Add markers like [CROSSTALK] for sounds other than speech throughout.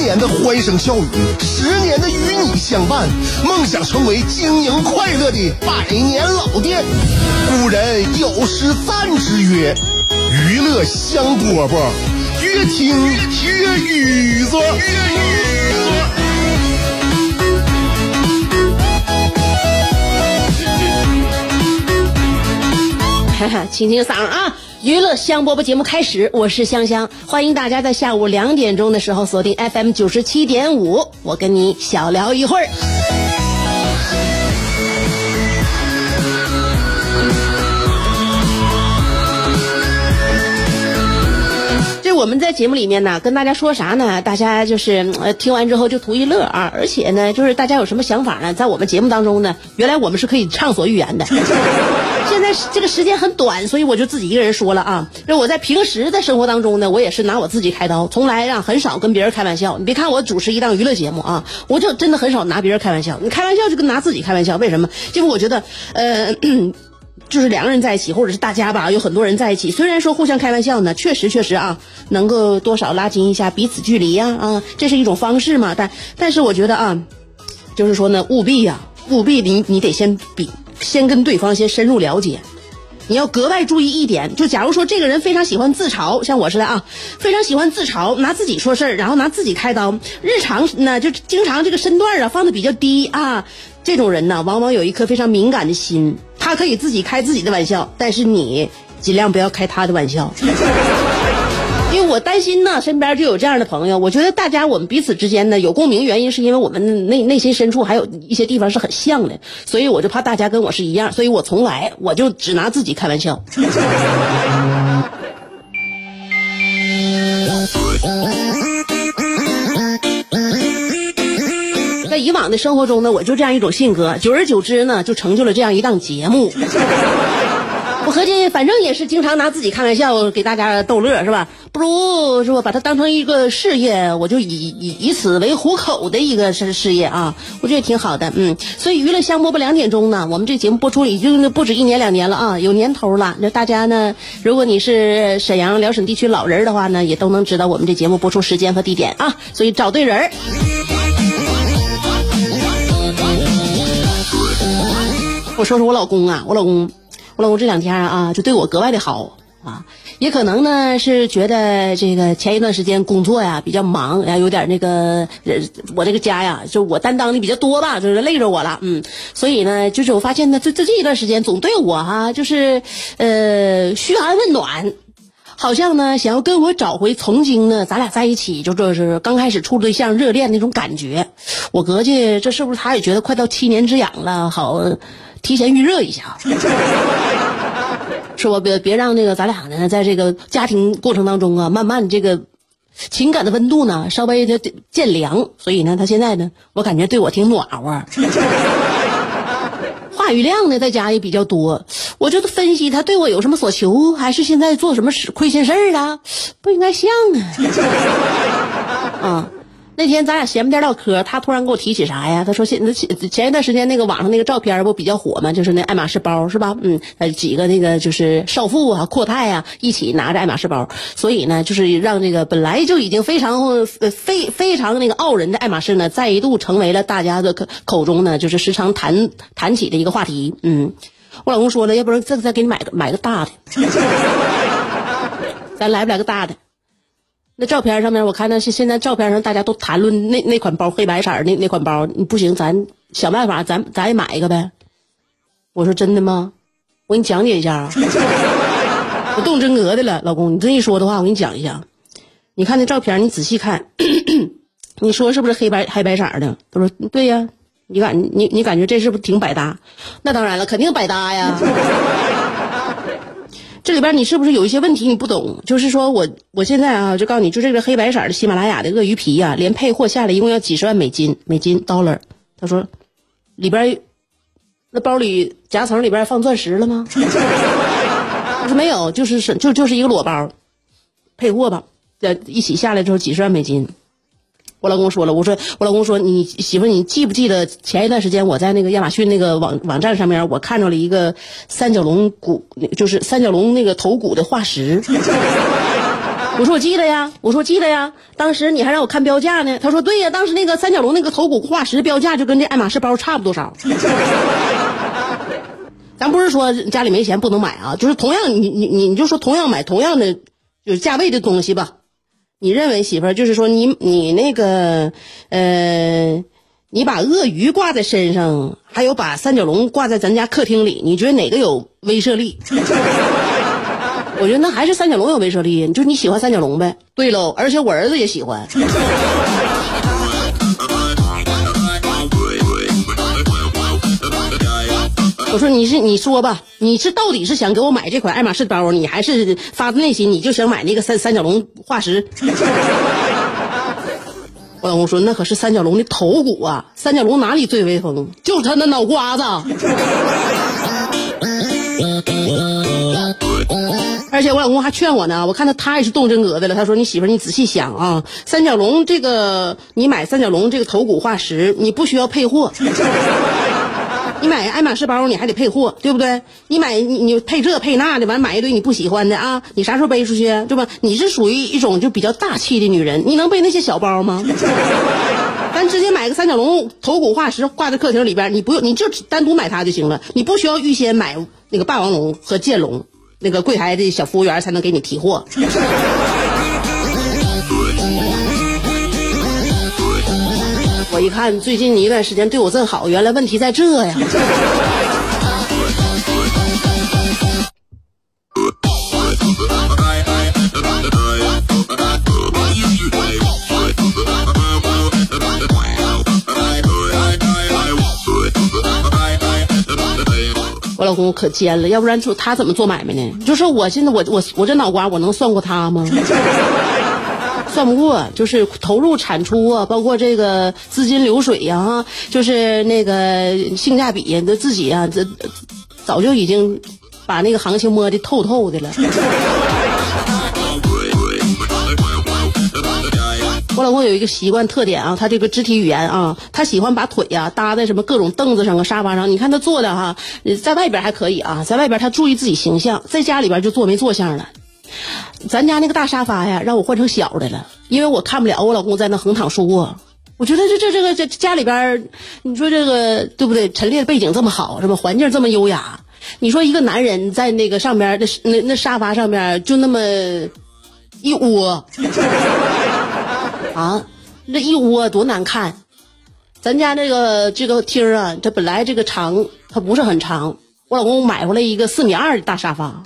年的欢声笑语，十年的与你相伴，梦想成为经营快乐的百年老店。古人有诗赞之曰：“娱乐香饽饽，越听越雨子。”清清嗓啊！娱乐香饽饽节目开始，我是香香，欢迎大家在下午两点钟的时候锁定 FM 九十七点五，我跟你小聊一会儿。我们在节目里面呢，跟大家说啥呢？大家就是呃听完之后就图一乐啊，而且呢，就是大家有什么想法呢？在我们节目当中呢，原来我们是可以畅所欲言的。[LAUGHS] 现在这个时间很短，所以我就自己一个人说了啊。那我在平时的生活当中呢，我也是拿我自己开刀，从来啊很少跟别人开玩笑。你别看我主持一档娱乐节目啊，我就真的很少拿别人开玩笑。你开玩笑就跟拿自己开玩笑，为什么？因为我觉得，呃。就是两个人在一起，或者是大家吧，有很多人在一起。虽然说互相开玩笑呢，确实确实啊，能够多少拉近一下彼此距离呀啊，这是一种方式嘛。但但是我觉得啊，就是说呢，务必呀，务必你你得先比先跟对方先深入了解。你要格外注意一点，就假如说这个人非常喜欢自嘲，像我似的啊，非常喜欢自嘲，拿自己说事儿，然后拿自己开刀，日常呢就经常这个身段啊放的比较低啊，这种人呢，往往有一颗非常敏感的心。他可以自己开自己的玩笑，但是你尽量不要开他的玩笑，[LAUGHS] 因为我担心呢，身边就有这样的朋友。我觉得大家我们彼此之间呢有共鸣，原因是因为我们内内心深处还有一些地方是很像的，所以我就怕大家跟我是一样，所以我从来我就只拿自己开玩笑。[LAUGHS] [LAUGHS] 以往的生活中呢，我就这样一种性格，久而久之呢，就成就了这样一档节目。[LAUGHS] 我合计，反正也是经常拿自己开玩笑，给大家逗乐，是吧？不如是吧，把它当成一个事业，我就以以以此为糊口的一个事事业啊，我觉得挺好的。嗯，所以娱乐香饽饽两点钟呢，我们这节目播出已经不止一年两年了啊，有年头了。那大家呢，如果你是沈阳辽沈地区老人的话呢，也都能知道我们这节目播出时间和地点啊，所以找对人儿。我说说我老公啊，我老公，我老公这两天啊，就对我格外的好啊。也可能呢是觉得这个前一段时间工作呀比较忙，然后有点那个，我这个家呀就我担当的比较多吧，就是累着我了，嗯。所以呢，就是我发现呢，这这这一段时间总对我哈，就是呃嘘寒问暖，好像呢想要跟我找回曾经呢咱俩在一起就这是刚开始处对象热恋那种感觉。我合计这是不是他也觉得快到七年之痒了，好。提前预热一下，[LAUGHS] 是不？别别让那个咱俩呢，在这个家庭过程当中啊，慢慢这个情感的温度呢，稍微的渐凉。所以呢，他现在呢，我感觉对我挺暖和。[LAUGHS] 话语量呢，在家也比较多。我就分析他对我有什么所求，还是现在做什么事亏心事儿了？不应该像啊，[LAUGHS] 啊。那天咱俩闲不颠唠嗑，他突然给我提起啥呀？他说前前前一段时间那个网上那个照片不比较火吗？就是那爱马仕包是吧？嗯，呃几个那个就是少妇啊、阔太啊一起拿着爱马仕包，所以呢，就是让这个本来就已经非常非非常那个傲人的爱马仕呢，再一度成为了大家的口口中呢，就是时常谈谈起的一个话题。嗯，我老公说了，要不然再再给你买个买个大的，[LAUGHS] 咱来不来个大的？那照片上面，我看那是现在照片上大家都谈论那那款包黑白色那那款包，不行，咱想办法，咱咱也买一个呗。我说真的吗？我给你讲解一下啊。[LAUGHS] 我动真格的了，老公，你这一说的话，我给你讲一下。你看那照片，你仔细看，[COUGHS] 你说是不是黑白黑白色的？他说对呀。你感你你感觉这是不是挺百搭？那当然了，肯定百搭呀。这里边你是不是有一些问题你不懂？就是说我我现在啊，就告诉你，就这个黑白色的喜马拉雅的鳄鱼皮呀、连配货下来一共要几十万美金，美金 dollar。他说，里边那包里夹层里边放钻石了吗？[LAUGHS] 我说没有，就是是就就是一个裸包，配货吧，在一起下来之后几十万美金。我老公说了，我说我老公说你媳妇你记不记得前一段时间我在那个亚马逊那个网网站上面我看着了一个三角龙骨，就是三角龙那个头骨的化石。[LAUGHS] 我说我记得呀，我说记得呀，当时你还让我看标价呢。他说对呀，当时那个三角龙那个头骨化石标价就跟这爱马仕包差不多少。[LAUGHS] 咱不是说家里没钱不能买啊，就是同样你你你你就说同样买同样的就是价位的东西吧。你认为媳妇儿就是说你你那个呃，你把鳄鱼挂在身上，还有把三角龙挂在咱家客厅里，你觉得哪个有威慑力？[LAUGHS] 我觉得那还是三角龙有威慑力，就你喜欢三角龙呗。对喽，而且我儿子也喜欢。我说你是你说吧，你是到底是想给我买这款爱马仕包，你还是发自内心你就想买那个三三角龙化石？[LAUGHS] 我老公说那可是三角龙的头骨啊，三角龙哪里最威风？就是他那脑瓜子。[LAUGHS] 而且我老公还劝我呢，我看他他也是动真格的了。他说：“你媳妇，你仔细想啊，三角龙这个，你买三角龙这个头骨化石，你不需要配货。你买爱马仕包，你还得配货，对不对？你买你你配这配那的，完买一堆你不喜欢的啊，你啥时候背出去，对吧？你是属于一种就比较大气的女人，你能背那些小包吗？[LAUGHS] 咱直接买个三角龙头骨化石挂在客厅里边，你不用，你就单独买它就行了，你不需要预先买那个霸王龙和剑龙。”那个柜台的小服务员才能给你提货。我一看最近一段时间对我真好，原来问题在这呀。我老公可尖了，要不然就他怎么做买卖呢？就是我现在我我我这脑瓜我能算过他吗？算不过，就是投入产出啊，包括这个资金流水呀，哈，就是那个性价比呀，这自己啊，这早就已经把那个行情摸的透透的了。我老公有一个习惯特点啊，他这个肢体语言啊，他喜欢把腿呀搭在什么各种凳子上啊、沙发上。你看他坐的哈，在外边还可以啊，在外边他注意自己形象，在家里边就坐没坐相了。咱家那个大沙发呀，让我换成小的了，因为我看不了我老公在那横躺竖卧。我觉得这这这个这家里边，你说这个对不对？陈列背景这么好，是吧？环境这么优雅，你说一个男人在那个上边那那那沙发上面就那么一窝。[LAUGHS] 啊，那一窝多难看！咱家这个这个厅啊，这本来这个长，它不是很长。我老公买回来一个四米二的大沙发。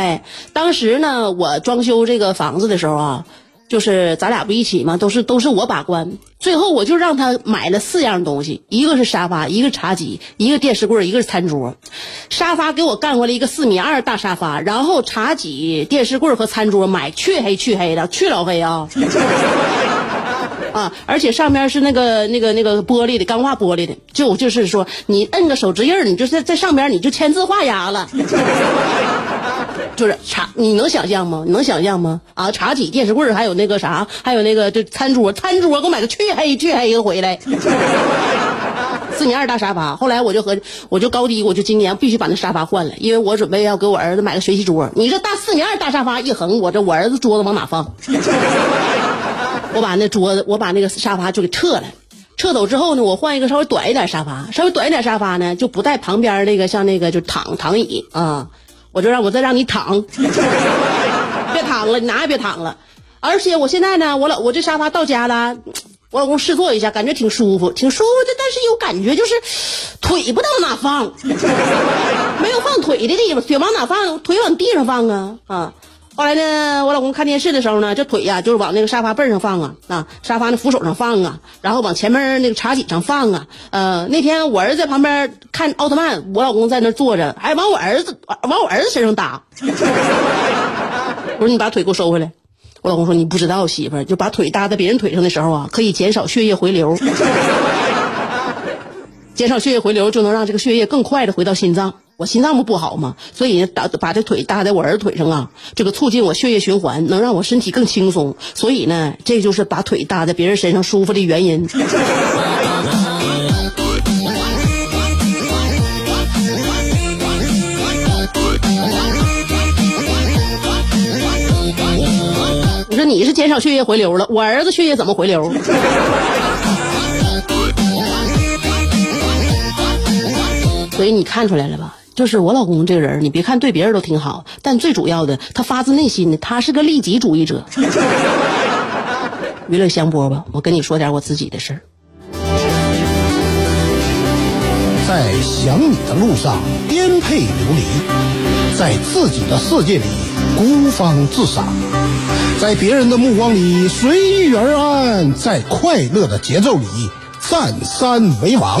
哎，当时呢，我装修这个房子的时候啊，就是咱俩不一起吗？都是都是我把关。最后我就让他买了四样东西，一个是沙发，一个茶几，一个电视柜，一个是餐桌。沙发给我干过来一个四米二大沙发，然后茶几、电视柜和餐桌买黢黑黢黑的，黢老黑啊！[LAUGHS] 啊，而且上面是那个那个那个玻璃的钢化玻璃的，就就是说你摁个手指印你就在在上边你就签字画押了。就是茶，你能想象吗？你能想象吗？啊，茶几、电视柜还有那个啥，还有那个就餐桌，餐桌给我买个黢黑黢黑的回来，[LAUGHS] 四米二大沙发。后来我就和我就高低，我就今年必须把那沙发换了，因为我准备要给我儿子买个学习桌。你这大四米二大沙发一横，我这我儿子桌子往哪放？[LAUGHS] 我把那桌子，我把那个沙发就给撤了。撤走之后呢，我换一个稍微短一点沙发，稍微短一点沙发呢，就不带旁边那个像那个就躺躺椅啊。我就让我再让你躺，[LAUGHS] 别躺了，你哪也别躺了。而且我现在呢，我老我这沙发到家了，我老公试坐一下，感觉挺舒服，挺舒服的。但是有感觉就是腿不知道往哪放，[LAUGHS] 没有放腿的地方，腿往哪放？腿往地上放啊啊！后来呢，我老公看电视的时候呢，这腿呀就是往那个沙发背上放啊，啊，沙发那扶手上放啊，然后往前面那个茶几上放啊。呃，那天我儿子在旁边看奥特曼，我老公在那坐着，还往我儿子往我儿子身上搭。[LAUGHS] 我说你把腿给我收回来。我老公说你不知道，媳妇儿就把腿搭在别人腿上的时候啊，可以减少血液回流，[LAUGHS] 减少血液回流就能让这个血液更快的回到心脏。我心脏不不好吗？所以打把这腿搭在我儿子腿上啊，这个促进我血液循环，能让我身体更轻松。所以呢，这就是把腿搭在别人身上舒服的原因。[LAUGHS] 你说你是减少血液回流了，我儿子血液怎么回流？[LAUGHS] 所以你看出来了吧？就是我老公这个人，你别看对别人都挺好，但最主要的，他发自内心的，他是个利己主义者。[LAUGHS] 娱乐香饽吧，我跟你说点我自己的事儿。在想你的路上颠沛流离，在自己的世界里孤芳自赏，在别人的目光里随遇而安，在快乐的节奏里占山为王。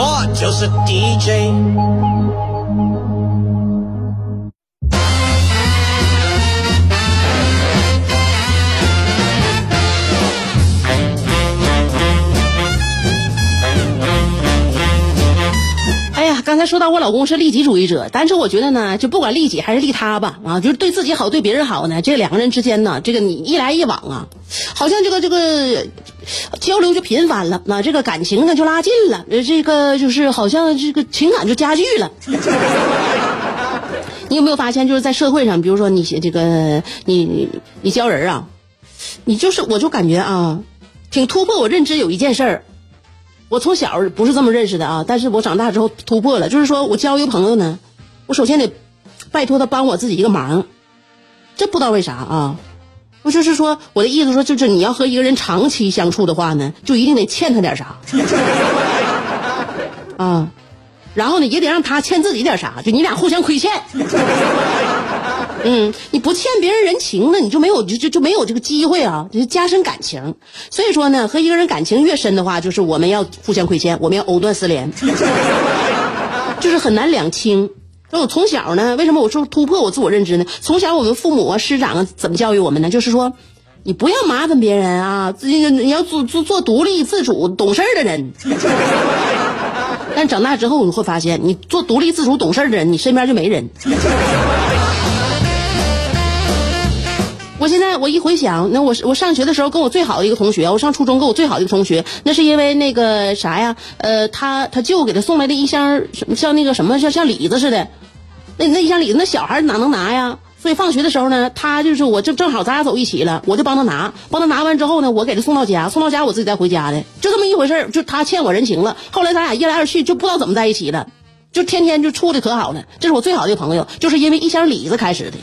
我就是 DJ。哎呀，刚才说到我老公是利己主义者，但是我觉得呢，就不管利己还是利他吧，啊，就是对自己好，对别人好呢，这两个人之间呢，这个你一来一往啊，好像这个这个交流就频繁了，那这个感情呢就拉近了，这个就是好像这个情感就加剧了。[LAUGHS] 你有没有发现，就是在社会上，比如说你这个你你交人啊，你就是我就感觉啊，挺突破我认知有一件事儿。我从小不是这么认识的啊，但是我长大之后突破了，就是说我交一个朋友呢，我首先得拜托他帮我自己一个忙，这不知道为啥啊，我就是说我的意思说，就是你要和一个人长期相处的话呢，就一定得欠他点啥，[LAUGHS] 啊，然后呢也得让他欠自己点啥，就你俩互相亏欠。嗯，你不欠别人人情那，你就没有就就就没有这个机会啊，就加深感情。所以说呢，和一个人感情越深的话，就是我们要互相亏欠，我们要藕断丝连，就是很难两清。那我从小呢，为什么我说突破我自我认知呢？从小我们父母啊、师长啊怎么教育我们呢？就是说，你不要麻烦别人啊，自己你要做做做独立自主、懂事的人。[LAUGHS] 但长大之后你会发现，你做独立自主、懂事的人，你身边就没人。我现在我一回想，那我我上学的时候跟我最好的一个同学，我上初中跟我最好的一个同学，那是因为那个啥呀？呃，他他舅给他送来的一箱像那个什么像像李子似的，那那一箱李子，那小孩哪能拿呀？所以放学的时候呢，他就是我正正好咱俩走一起了，我就帮他拿，帮他拿完之后呢，我给他送到家，送到家我自己再回家的，就这么一回事儿。就他欠我人情了，后来咱俩一来二去就不知道怎么在一起了，就天天就处的可好了。这是我最好的朋友，就是因为一箱李子开始的。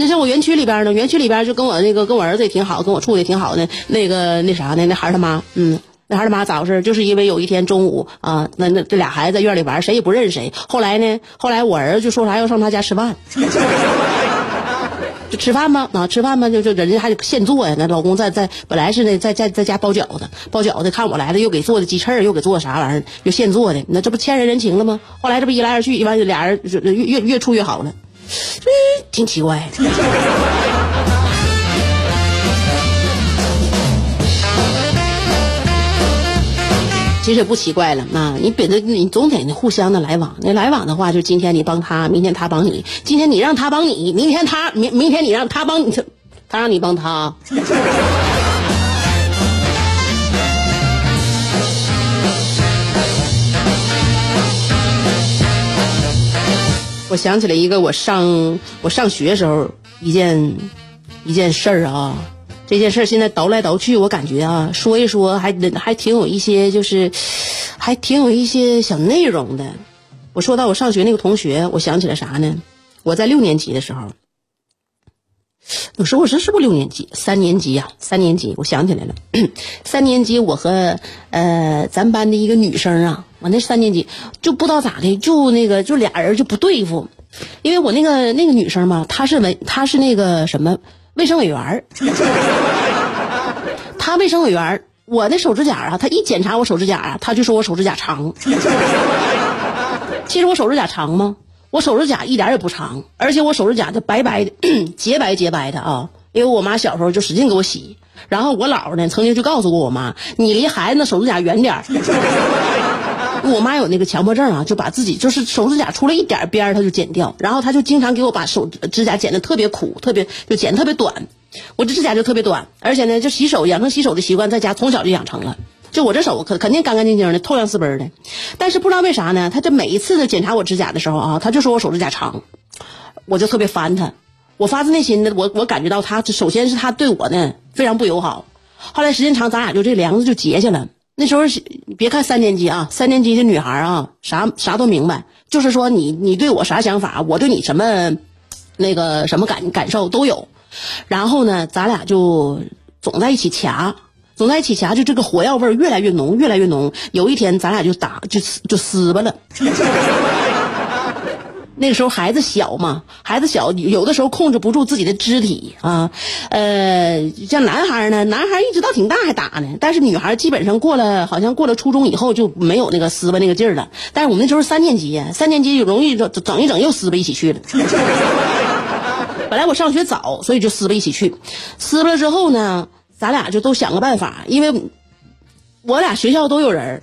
那像我园区里边呢，园区里边就跟我那个跟我儿子也挺好，跟我处的也挺好的。那个那啥呢，那孩他妈，嗯，那孩他妈咋回事？就是因为有一天中午啊，那那这俩孩子在院里玩，谁也不认识谁。后来呢，后来我儿子就说啥要上他家吃饭，[LAUGHS] 就吃饭吧，啊，吃饭吧，就就人家还得现做呀。那老公在在本来是呢在在在家包饺子，包饺子看我来了，又给做的鸡翅，又给做的啥玩意儿，又现做的，那这不欠人人情了吗？后来这不一来二去，完俩人就越越越处越好了。这挺奇怪。其实也不奇怪了，那你别的你总得互相的来往，那来往的话，就今天你帮他，明天他帮你，今天你让他帮你，明天他明明天你让他帮你，他让你帮他。我想起来一个我上我上学时候一件一件事儿啊，这件事儿现在倒来倒去，我感觉啊，说一说还还挺有一些就是，还挺有一些小内容的。我说到我上学那个同学，我想起来啥呢？我在六年级的时候，我说我这是不是六年级？三年级呀、三年级，我想起来了，[CLEARS THROAT] 三年级我和呃咱班的一个女生啊，我那三年级就不知道咋的，就那个就俩人就不对付，因为我那个那个女生嘛，她是文她是那个什么卫生委员她卫生委员我的手指甲啊，她一检查我手指甲啊，她就说我手指甲长。其实我手指甲长吗？我手指甲一点也不长，而且我手指甲就白白的，洁白洁白的啊。因为我妈小时候就使劲给我洗，然后我姥呢曾经就告诉过我妈，你离孩子那手指甲远点儿。我妈有那个强迫症啊，就把自己就是手指甲出了一点边儿，她就剪掉，然后她就经常给我把手指甲剪得特别苦，特别就剪得特别短。我这指甲就特别短，而且呢，就洗手养成洗手的习惯，在家从小就养成了。就我这手可肯定干干净净的，透亮四奔的，但是不知道为啥呢？他这每一次呢检查我指甲的时候啊，他就说我手指甲长，我就特别烦他。我发自内心的，我我感觉到他首先是他对我呢非常不友好。后来时间长，咱俩就这梁子就结下了。那时候是别看三年级啊，三年级的女孩啊，啥啥都明白，就是说你你对我啥想法，我对你什么那个什么感感受都有。然后呢，咱俩就总在一起掐，总在一起掐，就这个火药味儿越来越浓，越来越浓。有一天，咱俩就打就就撕巴了。那个时候孩子小嘛，孩子小，有的时候控制不住自己的肢体啊。呃，像男孩呢，男孩一直到挺大还打呢，但是女孩基本上过了，好像过了初中以后就没有那个撕巴那个劲儿了。但是我们那时候三年级呀，三年级容易整整一整又撕巴一起去了。[LAUGHS] 本来我上学早，所以就撕巴一起去。撕巴了之后呢，咱俩就都想个办法，因为我俩学校都有人。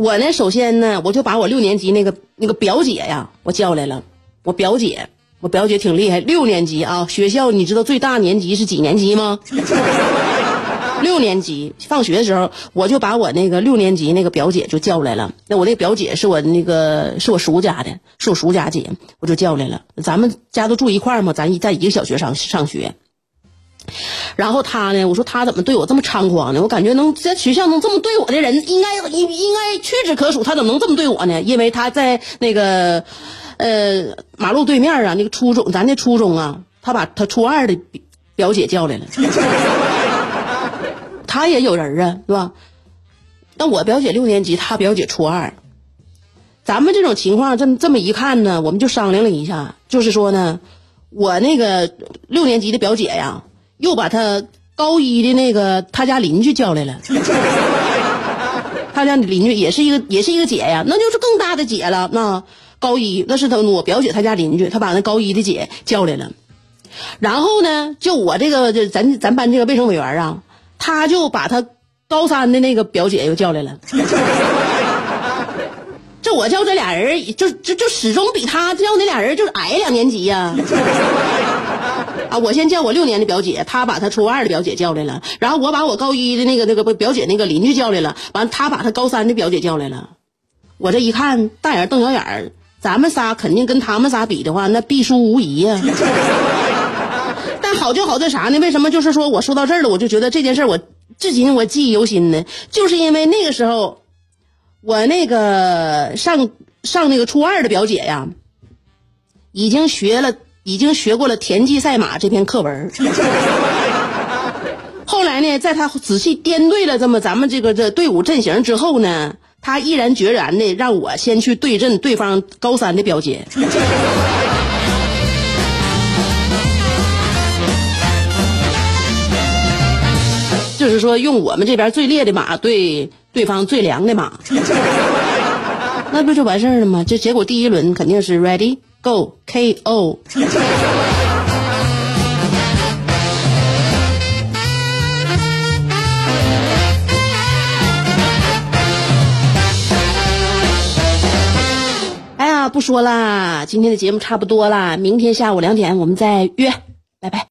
我呢，首先呢，我就把我六年级那个那个表姐呀，我叫来了。我表姐，我表姐挺厉害，六年级啊。学校你知道最大年级是几年级吗？[LAUGHS] 六年级放学的时候，我就把我那个六年级那个表姐就叫来了。那我那表姐是我那个是我叔家的，是我叔家姐，我就叫来了。咱们家都住一块儿嘛，咱一在一个小学上上学。然后他呢，我说他怎么对我这么猖狂呢？我感觉能在学校能这么对我的人，应该应应该屈指可数。他怎么能这么对我呢？因为他在那个呃马路对面啊，那个初中，咱那初中啊，他把他初二的表姐叫来了。[LAUGHS] 他也有人啊，是吧？那我表姐六年级，他表姐初二。咱们这种情况，这么这么一看呢，我们就商量了一下，就是说呢，我那个六年级的表姐呀，又把他高一的那个他家邻居叫来了。他家邻居也是一个也是一个姐呀，那就是更大的姐了。那高一那是他我表姐他家邻居，他把那高一的姐叫来了。然后呢，就我这个这咱咱班这个卫生委员啊，他就把他高三的那个表姐又叫来了。这我叫这俩人，就就就始终比他叫那俩人就是矮两年级呀、啊。啊我先叫我六年的表姐，她把她初二的表姐叫来了，然后我把我高一的那个那个表姐那个邻居叫来了，完她把她高三的表姐叫来了。我这一看，大眼瞪小眼儿，咱们仨肯定跟他们仨比的话，那必输无疑呀、[LAUGHS] 但好就好在啥呢？为什么就是说我说到这儿了，我就觉得这件事我至今我记忆犹新呢？就是因为那个时候，我那个上上那个初二的表姐呀，已经学了，已经学过了田忌赛马这篇课文儿。[LAUGHS] 后来呢，在他仔细掂对了这么咱们这个这队伍阵型之后呢，他毅然决然的让我先去对阵对方高三的表姐。[LAUGHS] 就是说，用我们这边最烈的马对对方最凉的马，那不就完事儿了吗？这结果第一轮肯定是 ready go KO。哎呀，不说啦，今天的节目差不多啦，明天下午两点我们再约，拜拜。